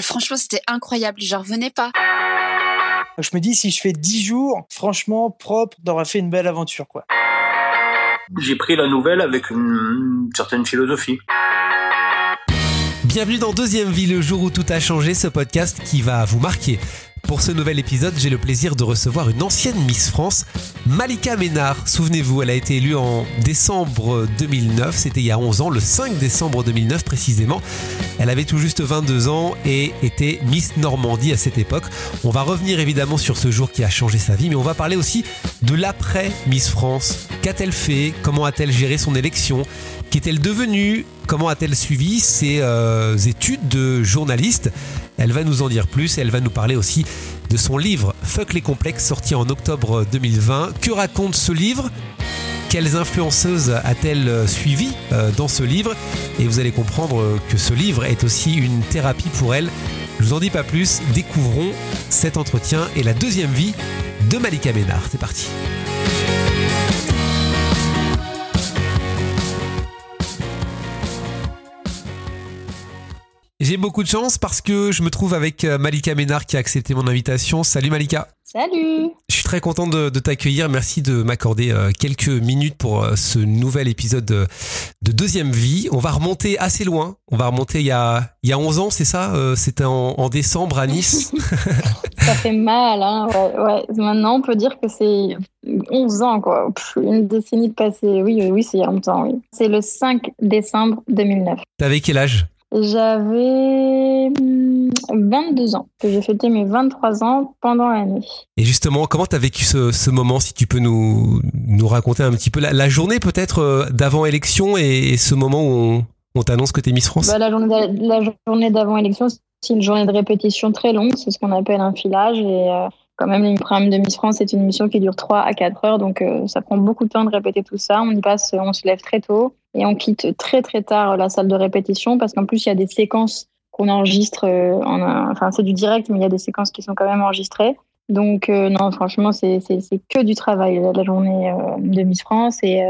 Franchement, c'était incroyable. J'en revenais pas. Je me dis, si je fais 10 jours, franchement, propre, d'avoir fait une belle aventure, quoi. J'ai pris la nouvelle avec une certaine philosophie. Bienvenue dans Deuxième Vie, le jour où tout a changé, ce podcast qui va vous marquer. Pour ce nouvel épisode, j'ai le plaisir de recevoir une ancienne Miss France, Malika Ménard. Souvenez-vous, elle a été élue en décembre 2009, c'était il y a 11 ans, le 5 décembre 2009 précisément. Elle avait tout juste 22 ans et était Miss Normandie à cette époque. On va revenir évidemment sur ce jour qui a changé sa vie, mais on va parler aussi de l'après Miss France. Qu'a-t-elle fait? Comment a-t-elle géré son élection? Qu'est-elle devenue? Comment a-t-elle suivi ses euh, études de journaliste Elle va nous en dire plus et elle va nous parler aussi de son livre Fuck les complexes sorti en octobre 2020. Que raconte ce livre? Quelles influenceuses a-t-elle suivi euh, dans ce livre? Et vous allez comprendre que ce livre est aussi une thérapie pour elle. Je vous en dis pas plus, découvrons cet entretien et la deuxième vie de Malika Ménard. C'est parti. J'ai beaucoup de chance parce que je me trouve avec euh, Malika Ménard qui a accepté mon invitation. Salut Malika. Salut. Je suis très content de, t'accueillir. Merci de m'accorder euh, quelques minutes pour euh, ce nouvel épisode de, Deuxième Vie. On va remonter assez loin. On va remonter il y a, il y a 11 ans, c'est ça C'était en, décembre à Nice. ça fait mal. Hein ouais, Maintenant, on peut dire que c'est 11 ans, quoi. une décennie de passé. Oui, oui, c'est il y a longtemps. Oui. C'est le 5 décembre 2009. T'avais quel âge? J'avais 22 ans, que j'ai fêté mes 23 ans pendant l'année. Et justement, comment tu as vécu ce, moment, si tu peux nous, nous raconter un petit peu la, journée peut-être euh, d'avant élection et, ce moment où on, t'annonce que tu es Miss France? Bah, La journée d'avant élection, c'est une journée de répétition très longue, c'est ce qu'on appelle un filage. Et euh, quand même, le programme de Miss France, c'est une mission qui dure 3 à 4 heures, donc euh, ça prend beaucoup de temps de répéter tout ça. On y passe, on se lève très tôt et on quitte très très tard la salle de répétition parce qu'en plus il y a des séquences qu'on enregistre. Euh, en, enfin, c'est du direct, mais il y a des séquences qui sont quand même enregistrées. Donc euh, non, franchement, c'est que du travail la, journée euh, de Miss France et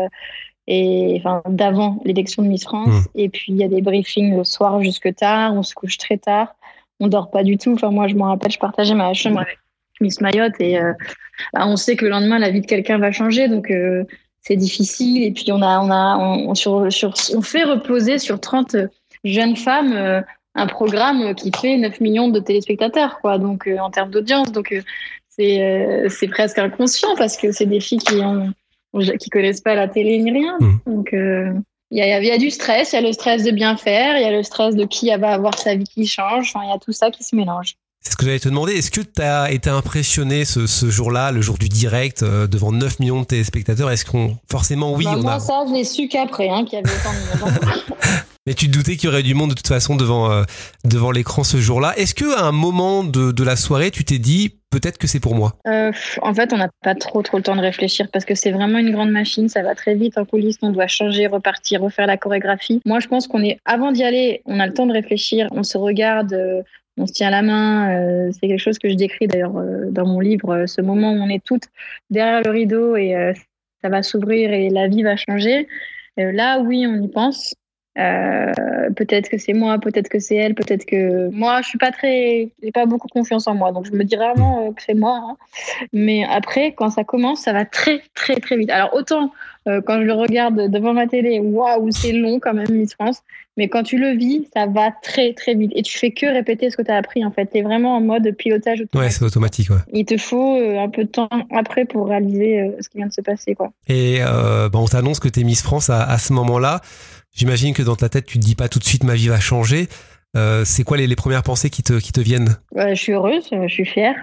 et enfin d'avant l'élection de Miss France. Mmh. Et puis il y a des briefings le soir jusque tard. On se couche très tard. On dort pas du tout. Enfin moi, je me rappelle, je partageais ma chambre avec Miss Mayotte et bah, on sait que le lendemain la vie de quelqu'un va changer. Donc c'est difficile. Et puis on a, on a, on, sur, sur, on fait reposer sur 30 jeunes femmes euh, un programme qui fait 9 millions de téléspectateurs, quoi. Donc euh, en termes d'audience, donc euh, c'est, c'est presque inconscient parce que c'est des filles qui ont, qui connaissent pas la télé ni rien. Mmh. Donc il y a, y a, du stress, il y a le stress de bien faire, il y a le stress de qui va avoir sa vie qui change. il y a tout ça qui se mélange. C'est ce que j'allais te demander. Est-ce que tu as été impressionné ce, ce jour-là, le jour du direct, euh, devant 9 millions de téléspectateurs? Est-ce qu'on. Forcément, oui. Bah, on moi, a... ça, je l'ai su qu'après, hein, qu'il y avait autant de Mais tu te doutais qu'il y aurait du monde de toute façon devant, euh, devant l'écran ce jour-là. Est-ce qu'à un moment de, de la soirée, tu t'es dit peut-être que c'est pour moi? Euh, En fait, on n'a pas trop trop le temps de réfléchir parce que c'est vraiment une grande machine. Ça va très vite en coulisses. On doit changer, repartir, refaire la chorégraphie. Moi, je pense qu'on est avant d'y aller, on a le temps de réfléchir. On se regarde on se tient la main. Euh, c'est quelque chose que je décris d'ailleurs euh, dans mon livre, euh, ce moment où on est toutes derrière le rideau et ça va s'ouvrir et la vie va changer. là, oui, on y pense. Peut-être que c'est moi, peut-être que c'est elle, peut-être que moi, je suis pas très, j'ai pas beaucoup confiance en moi, donc je me dis vraiment que c'est moi. Hein. Mais après, quand ça commence, ça va très, très, très vite. Alors autant quand je le regarde devant ma télé, waouh, c'est long quand même, Miss France. Mais quand tu le vis, ça va très très vite. Et tu fais que répéter ce que tu as appris en fait. Tu es vraiment en mode pilotage automatique. Ouais, c'est automatique. Ouais. Il te faut euh, un peu de temps après pour réaliser euh, ce qui vient de se passer. Quoi. Et euh, bah, on t'annonce que tu es Miss France à, à ce moment-là. J'imagine que dans ta tête, tu te dis pas tout de suite ma vie va changer. c'est quoi les, les, premières pensées qui te, qui te viennent? Je suis heureuse, je suis fière.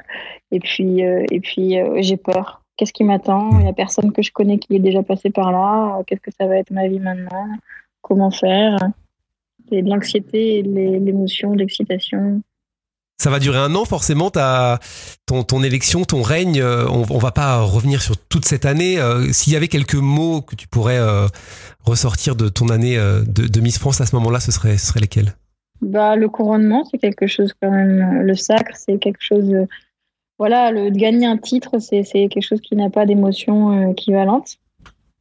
Et puis, et puis j'ai peur. Qu'est-ce qui m'attend? Il n'y a personne que je connais qui est déjà passé par là. Qu'est-ce que ça va être ma vie maintenant? Comment faire? Et de l'anxiété, l'émotion, l'excitation. Ça va durer un an forcément, ton, élection, ton règne. Euh, on, on va pas revenir sur toute cette année. Euh, s'il y avait quelques mots que tu pourrais euh, ressortir de ton année de, de, Miss France à ce moment-là, ce serait, lesquels bah, Le couronnement, c'est quelque chose quand même. Le sacre, c'est quelque chose. voilà, le, gagner un titre, c'est quelque chose qui n'a pas d'émotion équivalente.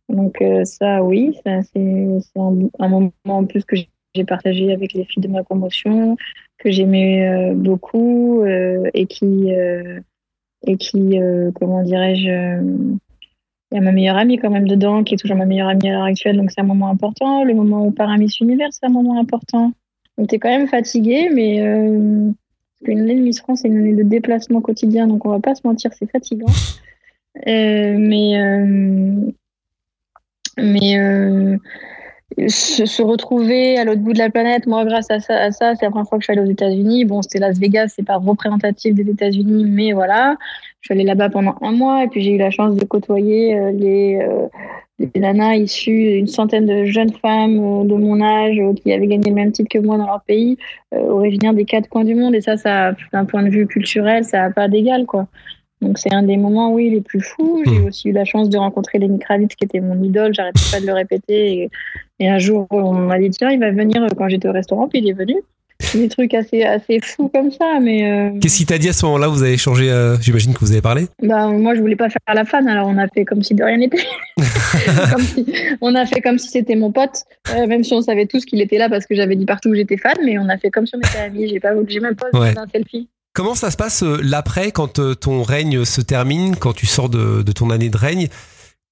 Donc ça, oui, c'est un, un, moment en plus que j'ai j'ai partagé avec les filles de ma promotion, que j'aimais euh, beaucoup euh, et qui euh, et qui comment dirais-je il y a ma meilleure amie quand même dedans qui est toujours ma meilleure amie à l'heure actuelle donc c'est un moment important. Le moment où part un Miss Univers c'est un moment important. Donc t'es quand même fatigué mais une année de Miss France c'est une année de déplacement quotidien donc on va pas se mentir c'est fatigant. Mais mais se, retrouver à l'autre bout de la planète, moi, grâce à ça, c'est la première fois que je suis allée aux États-Unis. Bon, c'était Las Vegas, c'est pas représentatif des États-Unis, mais voilà. Je suis allée là-bas pendant un mois et puis j'ai eu la chance de côtoyer euh, les, euh, nanas issues, une centaine de jeunes femmes euh, de mon âge qui avaient gagné le même titre que moi dans leur pays, originaires des quatre coins du monde. Et ça, ça d'un point de vue culturel, ça n'a pas d'égal, quoi. Donc c'est un des moments, oui, les plus fous. J'ai hmm. aussi eu la chance de rencontrer Lenny Kravitz, qui était mon idole. J'arrêtais pas de le répéter. Et, un jour, on m'a dit tiens, il va venir quand j'étais au restaurant, puis il est venu. Des trucs assez assez fous comme ça, mais. Euh, Qu'est-ce qu'il t'a dit à ce moment-là? Vous avez échangé euh, J'imagine que vous avez parlé. Bah moi, je voulais pas faire la fan, alors on a fait comme si de rien n'était. on a fait comme si c'était mon pote, euh, même si on savait tous qu'il était là parce que j'avais dit partout que j'étais fan, mais on a fait comme si on était amis. J'ai pas, j'ai même pas ouais. un selfie. Comment ça se passe euh, l'après quand euh, ton règne se termine, quand tu sors de, ton année de règne?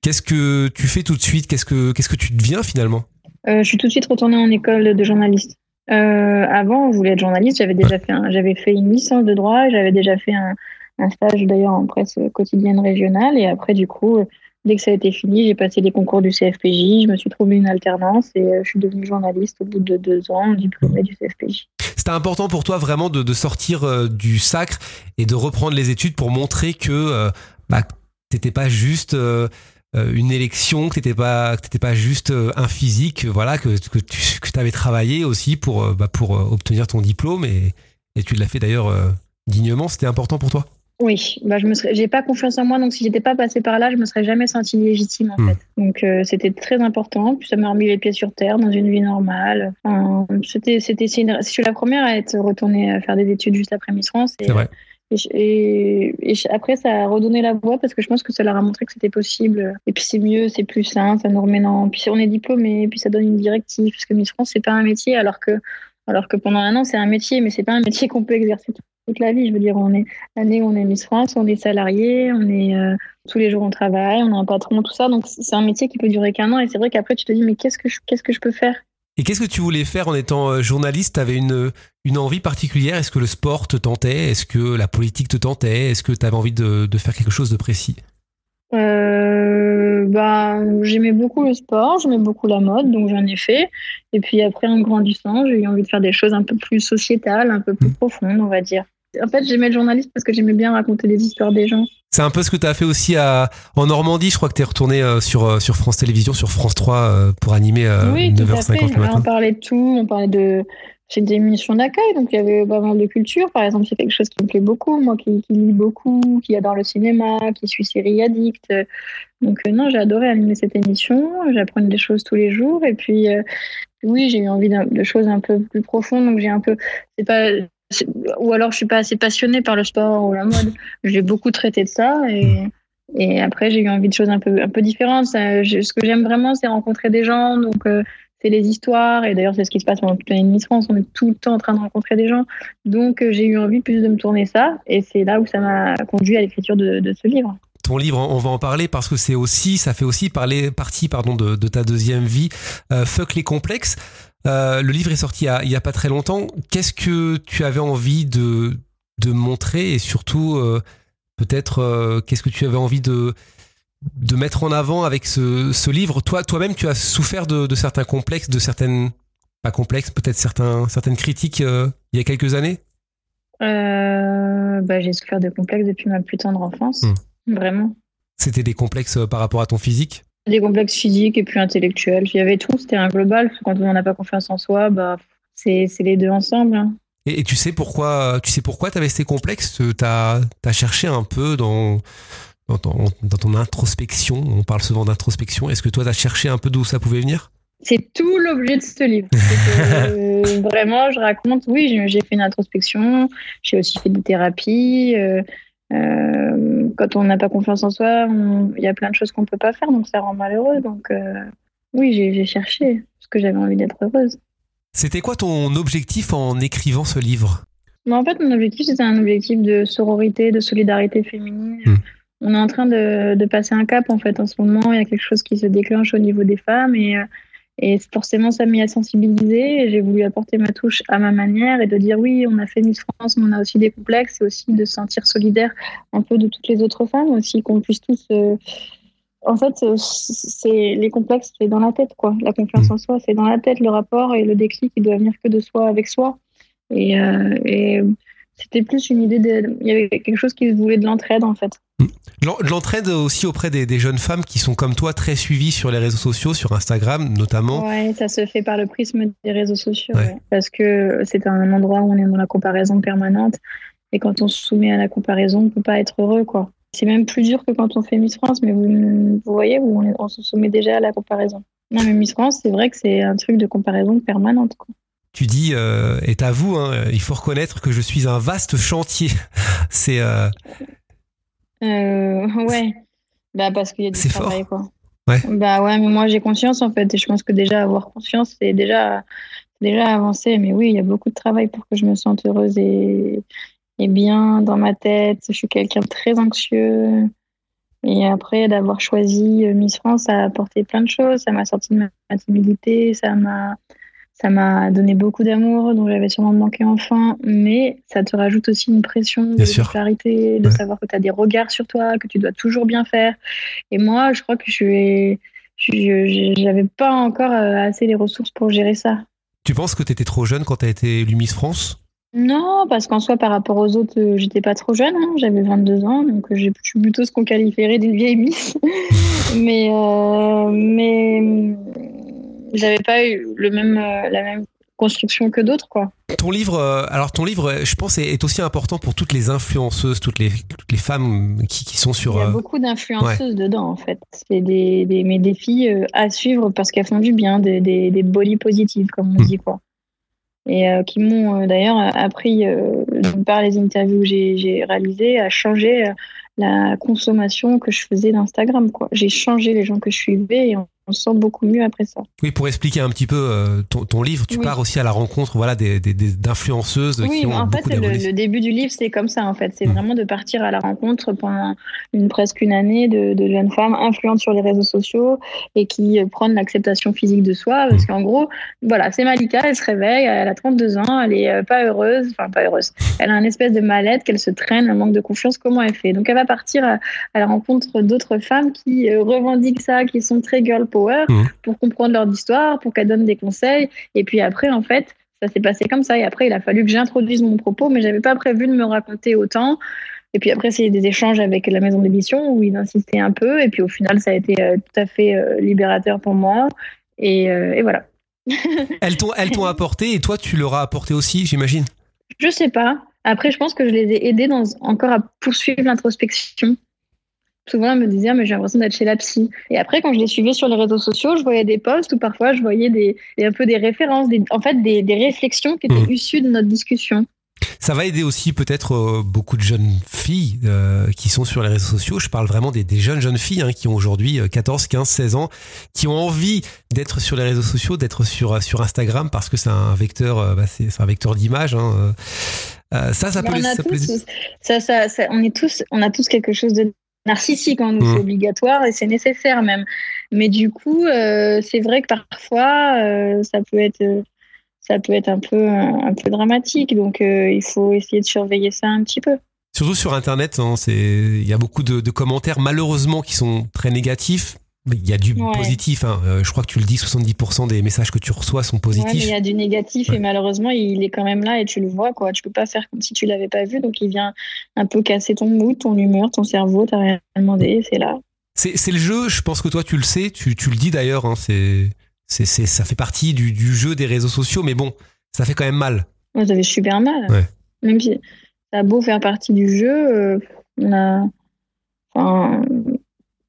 Qu'est-ce que tu fais tout de suite? Qu'est-ce que tu deviens finalement? Euh, Je suis tout de suite retournée en école de journaliste. avant, je voulais être journaliste. J'avais déjà fait fait une licence de droit. J'avais déjà fait un, un stage d'ailleurs en presse quotidienne régionale. Et après, du coup, dès que ça a été fini, j'ai passé les concours du CFPJ. Je me suis trouvé une alternance et je suis devenue journaliste au bout de deux ans, diplômée du CFPJ. C'était important pour toi vraiment de, sortir euh, du sacre et de reprendre les études pour montrer que euh, bah, t'étais pas juste euh, une élection, que t'étais pas que pas juste un physique, voilà, que, que tu avais travaillé aussi pour bah, pour obtenir ton diplôme et tu l'as fait d'ailleurs dignement. C'était important pour toi? Oui, bah je me serais, j'ai pas confiance en moi, donc si j'étais pas passée par là, je me serais jamais sentie légitime en hmm. fait. Donc euh, c'était très important. Puis ça m'a remis les pieds sur terre dans une vie normale. Enfin, c'était, c'était, je suis la première à être retournée à faire des études juste après Miss France. Et, vrai. Et, et, après, ça a redonné la voix parce que je pense que ça leur a montré que c'était possible. Et puis c'est mieux, c'est plus sain, ça nous remet dans. Puis on est diplômé, puis ça donne une directive. Parce que Miss France, c'est pas un métier, alors que alors que pendant un an, c'est un métier, mais c'est pas un métier qu'on peut exercer toute la vie. Je veux dire, on est l'année où on est Miss France, on est salarié, on est euh, tous les jours on travaille, on a un patron, tout ça. Donc c'est un métier qui peut durer qu'un an. Et c'est vrai qu'après tu te dis mais qu'est-ce que je, qu'est-ce que je peux faire? Et qu'est-ce que tu voulais faire en étant euh, journaliste? T'avais une une envie particulière? Est-ce que le sport te tentait? Est-ce que la politique te tentait? Est-ce que tu avais envie de, de faire quelque chose de précis? Euh, bah, j'aimais beaucoup le sport, j'aimais beaucoup la mode, donc j'en ai fait. Et puis après, en grandissant, j'ai eu envie de faire des choses un peu plus sociétales, un peu plus profondes, on va dire. En fait, j'aimais le journaliste parce que j'aimais bien raconter des histoires des gens. C'est un peu ce que tu as fait aussi à, en Normandie. Je crois que tu es retourné euh, sur, euh, sur France Télévisions, sur France 3 euh, pour animer oui, 9h50 le matin. On parlait de tout. On parlait de. J'ai des émissions d'accueil, donc il y avait pas mal de culture. Par exemple, c'est quelque chose qui me plaît beaucoup. Moi qui, lis beaucoup, qui adore le cinéma, qui suis série addict. Donc, non, j'ai adoré animer cette émission. J'apprends des choses tous les jours. Et puis, oui, j'ai eu envie de choses un peu plus profondes. Donc, j'ai un peu. C'est pas ou alors je suis pas assez passionnée par le sport ou la mode. J'ai beaucoup traité de ça et, et après j'ai eu envie de choses un peu un peu différentes. ce que j'aime vraiment, c'est rencontrer des gens, donc euh, c'est les histoires et d'ailleurs c'est ce qui se passe pendant toute l'année de France. On est tout le temps en train de rencontrer des gens, donc euh, j'ai eu envie plus de me tourner ça et c'est là où ça m'a conduit à l'écriture de, ce livre. Ton livre, on va en parler parce que c'est aussi, ça fait aussi parler, partie pardon, de, ta deuxième vie, euh, Fuck les complexes. Euh, le livre est sorti il y, a, pas très longtemps. Qu'est-ce que tu avais envie de, de montrer et surtout, peut-être, qu'est-ce que tu avais envie de, de mettre en avant avec ce, ce livre Toi, toi-même, tu as souffert de, de, certains complexes, de certaines, pas complexes, peut-être certains, certaines critiques il y a quelques années? Bah, J'ai souffert de complexes depuis ma plus tendre enfance, hmm. vraiment. C'était des complexes par rapport à ton physique? Des complexes physiques et puis intellectuels. Il y avait tout, c'était un global. Quand on n'a pas confiance en soi, bah, c'est les deux ensemble. Hein. Et, tu sais pourquoi tu sais pourquoi avais ces complexes? Tu as, cherché un peu dans, dans, ton, introspection. On parle souvent d'introspection. Est-ce que toi, tu as cherché un peu d'où ça pouvait venir? C'est tout l'objet de ce livre. Euh, vraiment, je raconte, oui, j'ai fait une introspection. J'ai aussi fait des thérapies. Euh, euh, quand on n'a pas confiance en soi, il y a plein de choses qu'on ne peut pas faire, donc ça rend malheureux. Donc oui, j'ai cherché parce que j'avais envie d'être heureuse. C'était quoi ton objectif en écrivant ce livre? En fait, mon objectif, c'était un objectif de sororité, de solidarité féminine. Mm. On est en train de, de passer un cap, en fait, en ce moment. Il y a quelque chose qui se déclenche au niveau des femmes et, euh, et forcément, ça m'a mis à sensibiliser. Et J'ai voulu apporter ma touche à ma manière et de dire oui, on a fait Miss France, mais on a aussi des complexes et aussi de se sentir solidaire un peu de toutes les autres femmes aussi, qu'on puisse tous. euh, En fait, euh, c'est les complexes, c'est dans la tête, quoi. La confiance en soi, c'est dans la tête. Le rapport et le déclic, il doit venir que de soi avec soi. Et, euh, et c'était plus une idée de. Il y avait quelque chose qui voulait de l'entraide, en fait. L'en- L'entraide aussi auprès des, des jeunes femmes qui sont comme toi très suivies sur les réseaux sociaux, sur Instagram notamment. Ouais, ça se fait par le prisme des réseaux sociaux. Ouais. ouais. Parce que c'est un endroit où on est dans la comparaison permanente. Et quand on se soumet à la comparaison, on peut pas être heureux, quoi. C'est même plus dur que quand on fait Miss France, mais vous, vous voyez où on, est- on se soumet déjà à la comparaison. Non, mais Miss France, c'est vrai que c'est un truc de comparaison permanente, quoi. Tu dis, euh, et t'avoues, hein, il faut reconnaître que je suis un vaste chantier. C'est euh, Euh, ouais. Bah, parce qu'il y a du travail, quoi. Ouais. Bah ouais, mais moi j'ai conscience en fait. Et je pense que déjà avoir conscience, c'est déjà, déjà avancer. Mais oui, il y a beaucoup de travail pour que je me sente heureuse et, et bien dans ma tête. Je suis quelqu'un de très anxieux. Et après, d'avoir choisi euh, Miss France, ça a apporté plein de choses. Ça m'a sorti de ma timidité, ça m'a, ça m'a donné beaucoup d'amour, dont j'avais sûrement manqué enfant. Mais ça te rajoute aussi une pression de Bien clarité, de Ouais. savoir que tu as des regards sur toi, que tu dois toujours bien faire. Et moi, je crois que je j'avais pas encore euh, assez les ressources pour gérer ça. Tu penses que t'étais trop jeune quand t'as été élue Miss France? Non, parce qu'en soi, par rapport aux autres, euh, j'étais pas trop jeune. hein. J'avais 22 ans, donc euh, je suis plutôt ce qu'on qualifierait d'une vieille miss. mais euh, mais j'avais pas eu le même, euh, la même construction que d'autres, quoi. Ton livre, euh, alors ton livre, euh, je pense, est, aussi important pour toutes les influenceuses, toutes les, toutes les femmes qui, qui sont sur. Il y a beaucoup d'influenceuses dedans, en fait. C'est des, des, mais des filles à suivre parce qu'elles font du bien, des, des, des bolies positives, comme on Mm. dit, quoi. Et euh, qui m'ont d'ailleurs appris, euh, par les interviews que j'ai réalisées, à changer la consommation que je faisais d'Instagram, quoi. J'ai changé les gens que je suivais et on se sent beaucoup mieux après ça. Oui, pour expliquer un petit peu euh, ton, ton livre, tu Oui. pars aussi à la rencontre, voilà, des, des, des- d'influenceuses Oui, qui mais ont en fait, le, début du livre, c'est comme ça, en fait. C'est Mm. vraiment de partir à la rencontre pendant une, presque une année de, de jeunes femmes influentes sur les réseaux sociaux et qui euh, prennent l'acceptation physique de soi. Parce Mm. qu'en gros, voilà, c'est Malika, elle se réveille, elle a 32 ans, elle est euh, pas heureuse, enfin pas heureuse. Elle a un espèce de mal-être, qu'elle se traîne, un manque de confiance. Comment elle fait? Donc, elle va partir à, à la rencontre d'autres femmes qui revendiquent ça, qui sont très girl power, Mm. pour comprendre leur histoire, pour qu'elles donnent des conseils. Et puis après, en fait, ça s'est passé comme ça. Et après, il a fallu que j'introduise mon propos, mais j'avais pas prévu de me raconter autant. Et puis après, c'est des échanges avec la maison d'édition où ils insistaient un peu. Et puis au final, ça a été euh, tout à fait euh, libérateur pour moi. Et, euh, et voilà. Elles t'ont, elles t'ont apporté et toi, tu leur as apporté aussi, j'imagine? Je sais pas. Après, je pense que je les ai aidés dans, encore à poursuivre l'introspection. Souvent, elles me disaient, Ah, mais j'ai l'impression d'être chez la psy. Et après, quand je les suivais sur les réseaux sociaux, je voyais des posts où parfois je voyais des, des- un peu des références, des, en fait, des, des réflexions qui étaient Mhm. issues de notre discussion. Ça va aider aussi peut-être euh, beaucoup de jeunes filles euh, qui sont sur les réseaux sociaux. Je parle vraiment des, des jeunes jeunes filles hein, qui ont aujourd'hui euh, 14, 15, 16 ans, qui ont envie d'être sur les réseaux sociaux, d'être sur euh, sur Instagram parce que c'est un vecteur, bah, c'est, un vecteur d'image. Hein, euh. Ça, ça peut, les- ça peut les- tous, ça, ça, ça- on, est tous, on a tous quelque chose de narcissique en nous, Mhm. c'est obligatoire et c'est nécessaire même. Mais du coup, euh, c'est vrai que parfois, euh, ça peut être, euh, ça peut être un peu, un peu dramatique. Donc, euh, il faut essayer de surveiller ça un petit peu. Surtout sur Internet, hein, c'est il y a beaucoup de, de commentaires malheureusement qui sont très négatifs. Il y a du Ouais. positif. Hein. Euh, je crois que tu le dis, 70% des messages que tu reçois sont Ouais, mais positifs. il y a du négatif Ouais. et malheureusement, il est quand même là et tu le vois. Quoi. Tu peux pas faire comme si tu l'avais pas vu. Donc, il vient un peu casser ton mood, ton humeur, ton cerveau. T'as rien demandé, c'est là. C'est le jeu, je pense que toi tu le sais, tu, tu le dis d'ailleurs, hein, c'est, ça fait partie du, du jeu des réseaux sociaux, mais bon, ça fait quand même mal. Moi, j'avais super mal. Ouais. Même si ça a beau faire partie du jeu, euh, on a. Enfin,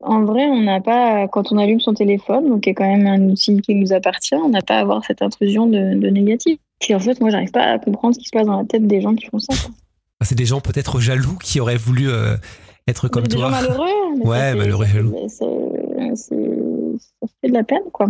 en vrai, on n'a pas. Quand on allume son téléphone, donc qui est quand même un outil qui nous appartient, on n'a pas à avoir cette intrusion de, de négatif. Et en fait, moi, j'arrive pas à comprendre ce qui se passe dans la tête des gens qui font ça. quoi. Ah, C'est des gens peut-être jaloux qui auraient voulu euh, être comme des toi. gens malheureux. Ouais, malheureux, jaloux. Ça fait de la peine, quoi.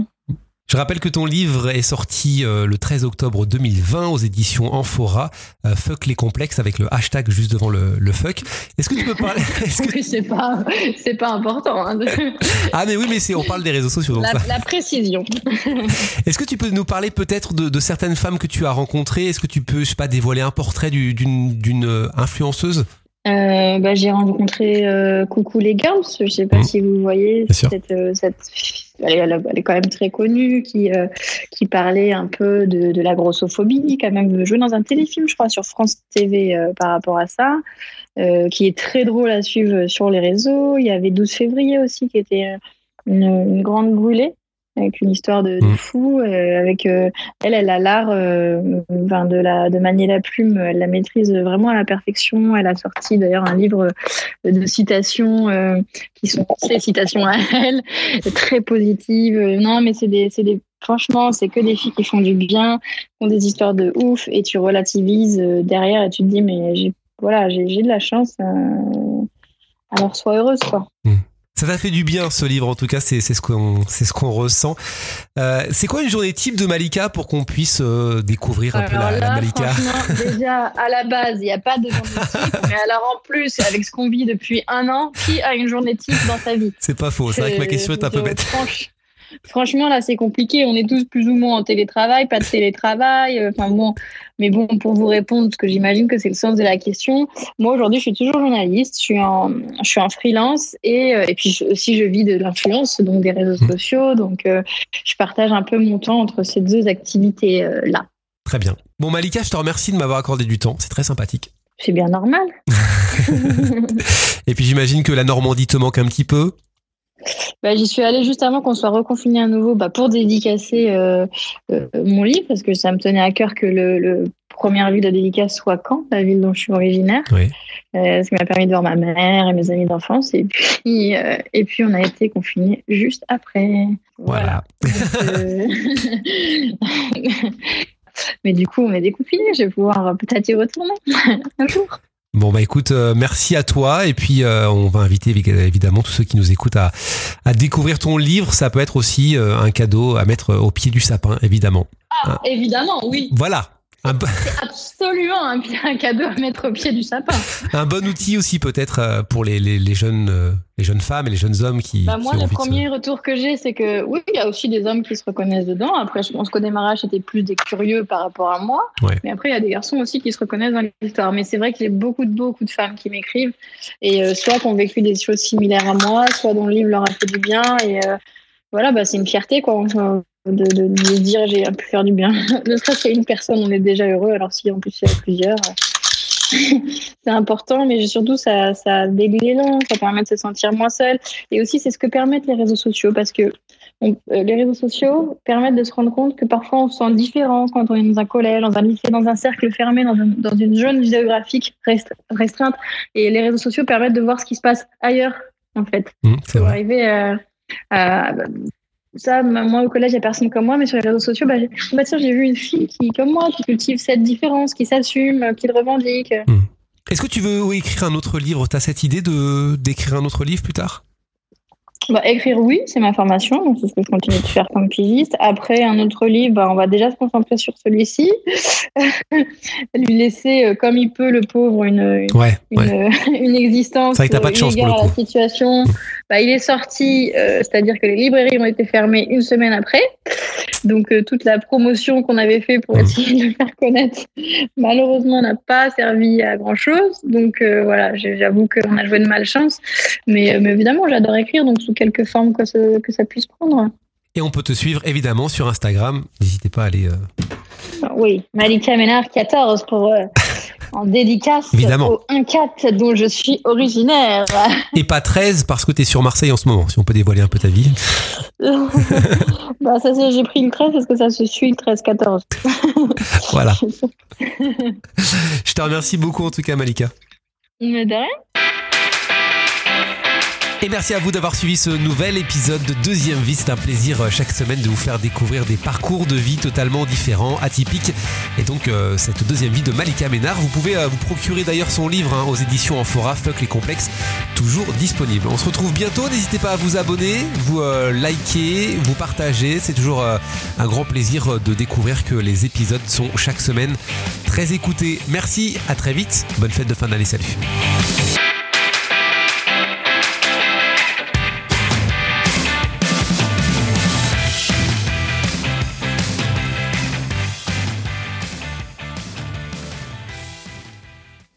Je rappelle que ton livre est sorti euh, le 13 octobre 2020 aux éditions Amphora, euh, Fuck les complexes avec le hashtag juste devant le, le fuck. Est-ce que tu peux parler est-ce que- Oui, c'est pas, c'est pas important. hein, de- Ah mais oui, mais c'est on parle des réseaux sociaux donc la, ça. la précision. Est-ce que tu peux nous parler peut-être de, de certaines femmes que tu as rencontrées? Est-ce que tu peux, je sais pas, dévoiler un portrait du- d'une d'une euh, influenceuse? Euh, bah, j'ai rencontré euh, Coucou les Girls, je sais pas Mhm. si vous voyez cette, euh, cette elle, est- elle quand même très connue, qui euh, qui parlait un peu de, de la grossophobie, qui a même joué dans un téléfilm, je crois, sur France TV par rapport à ça, qui est très drôle à suivre sur les réseaux. Il y avait 12 février aussi, qui était une, une grande brûlée avec une histoire de, de Mhm. fou, euh, avec euh, elle, elle a l'art euh, de, la, de manier la plume, elle la maîtrise vraiment à la perfection. Elle a sorti d'ailleurs un livre de citations qui sont ses citations à elle, très positives. Non, mais c'est des, c'est des, franchement, c'est que des filles qui font du bien, qui ont des histoires de ouf, et tu relativises derrière et tu te dis, mais j'ai, voilà, j'ai, j'ai de la chance. alors sois heureuse, quoi. Ça t'a fait du bien ce livre en tout cas, c'est c'est ce qu'on c'est ce qu'on ressent. Euh, c'est quoi une journée type de Malika pour qu'on puisse euh, découvrir un peu la, la là, Malika franchement, déjà, à la base, il n'y a pas de journée type. mais alors, en plus, avec ce qu'on vit depuis un an, qui a une journée type dans sa vie? C'est pas faux, c'est vrai que ma question est un peu bête. Franchement, là, c'est compliqué. On est tous plus ou moins en télétravail, pas de télétravail. euh, Enfin bon, mais bon, pour vous répondre, parce que j'imagine que c'est le sens de la question. Moi, aujourd'hui, je suis toujours journaliste. Je suis en, je suis en freelance et, euh, et puis je- aussi, je vis de l'influence, donc des réseaux Mmh. sociaux. Donc, euh, je partage un peu mon temps entre ces deux activités euh, là. Très bien. Bon Malika, je te remercie de m'avoir accordé du temps, c'est très sympathique. C'est bien normal. Et puis j'imagine que la Normandie te manque un petit peu. Bah, J'y suis allée juste avant qu'on soit reconfiné à nouveau bah, pour dédicacer euh, euh, mon livre, parce que ça me tenait à cœur que le, le première ville de dédicace soit Caen, la ville dont je suis originaire. Oui. Euh, ce qui m'a permis de voir ma mère et mes amis d'enfance. Et puis, euh, et puis, on a été confinés juste après. Voilà. Euh, Mais du coup, on est déconfinés. Je vais pouvoir peut-être y retourner un jour. Bon bah écoute, euh, merci à toi et puis euh, on va inviter évi- évidemment tous ceux qui nous écoutent à, à découvrir ton livre. Ça peut être aussi euh, un cadeau à mettre au pied du sapin, évidemment. Ah, évidemment, oui. Voilà, un, bo- Absolument un, un cadeau à mettre au pied du sapin. un bon outil aussi peut-être euh, pour les, les, les jeunes euh, les jeunes femmes et les jeunes hommes qui, Bah moi, le se- premier retour que j'ai, c'est que oui, il y a aussi des hommes qui se reconnaissent dedans. Après, je pense qu'au démarrage, c'était plus des curieux par rapport à moi. Ouais. Mais après, il y a des garçons aussi qui se reconnaissent dans l'histoire. Mais c'est vrai qu'il y a beaucoup de beaucoup de femmes qui m'écrivent et euh, soit qui ont vécu des choses similaires à moi, soit dont le livre leur a fait du bien. Et euh, voilà, bah, c'est une fierté quoi. De, de, de dire j'ai pu faire du bien. ne serait-ce qu'à une personne, on est déjà heureux. Alors si en plus il y a plusieurs, euh, c'est important. Mais surtout, ça, ça l'élan, ça permet de se sentir moins seul. Et aussi, c'est ce que permettent les réseaux sociaux parce que on- euh, les réseaux sociaux permettent de se rendre compte que parfois on se sent différent quand on est dans un collège, dans un lycée, dans un cercle fermé, dans, un- dans une zone géographique rest- restreinte. Et les réseaux sociaux permettent de voir ce qui se passe ailleurs, en fait. Mmh, c'est Pour vrai. arriver à. à- ça, moi au collège, il n'y a personne comme moi, mais sur les réseaux sociaux, bah, j'ai vu une fille qui, comme moi, qui cultive cette différence, qui s'assume, euh, qui le revendique. Est-ce que tu veux écrire un autre livre? T'as cette idée de d'écrire un autre livre plus tard? Bah, écrire, oui, c'est ma formation, donc c'est ce que je continue de faire comme pigiste. Après, un autre livre, bah, on va déjà se concentrer sur celui-ci. Lui laisser, euh, comme il peut, le pauvre, une, une, Ouais, une, ouais. une existence C'est vrai que t'as pas de euh, chance pour à la situation. Bah, il est sorti, euh, c'est-à-dire que les librairies ont été fermées une semaine après. Donc, euh, toute la promotion qu'on avait fait pour Mm. essayer de le faire connaître, malheureusement, n'a pas servi à grand-chose. Donc, euh, voilà, j'avoue qu'on a joué de malchance. Mais, euh, mais évidemment, j'adore écrire, donc sous quelque forme que, ce- que ça puisse prendre. Et on peut te suivre évidemment sur Instagram. N'hésitez pas à aller. euh, Ah Oui, Malika Ménard 14 pour euh, en dédicace Évidemment. au 1-4 dont je suis originaire. Et pas 13 parce que t'es sur Marseille en ce moment. Si on peut dévoiler un peu ta vie. bah, ça, c'est- j'ai pris le 13 parce que ça se suit le 13-14. Voilà. Je te remercie beaucoup en tout cas, Malika. Mais de rien. Et merci à vous d'avoir suivi ce nouvel épisode de Deuxième Vie. C'est un plaisir euh, chaque semaine de vous faire découvrir des parcours de vie totalement différents, atypiques. Et donc, euh, cette deuxième vie de Malika Ménard, vous pouvez euh, vous procurer d'ailleurs son livre hein, aux éditions Amphora, Fuck les complexes, toujours disponible. On se retrouve bientôt. N'hésitez pas à vous abonner, vous liker, vous partager. C'est toujours un grand plaisir de découvrir que les épisodes sont chaque semaine très écoutés. Merci, à très vite. Bonne fête de fin d'année. Salut.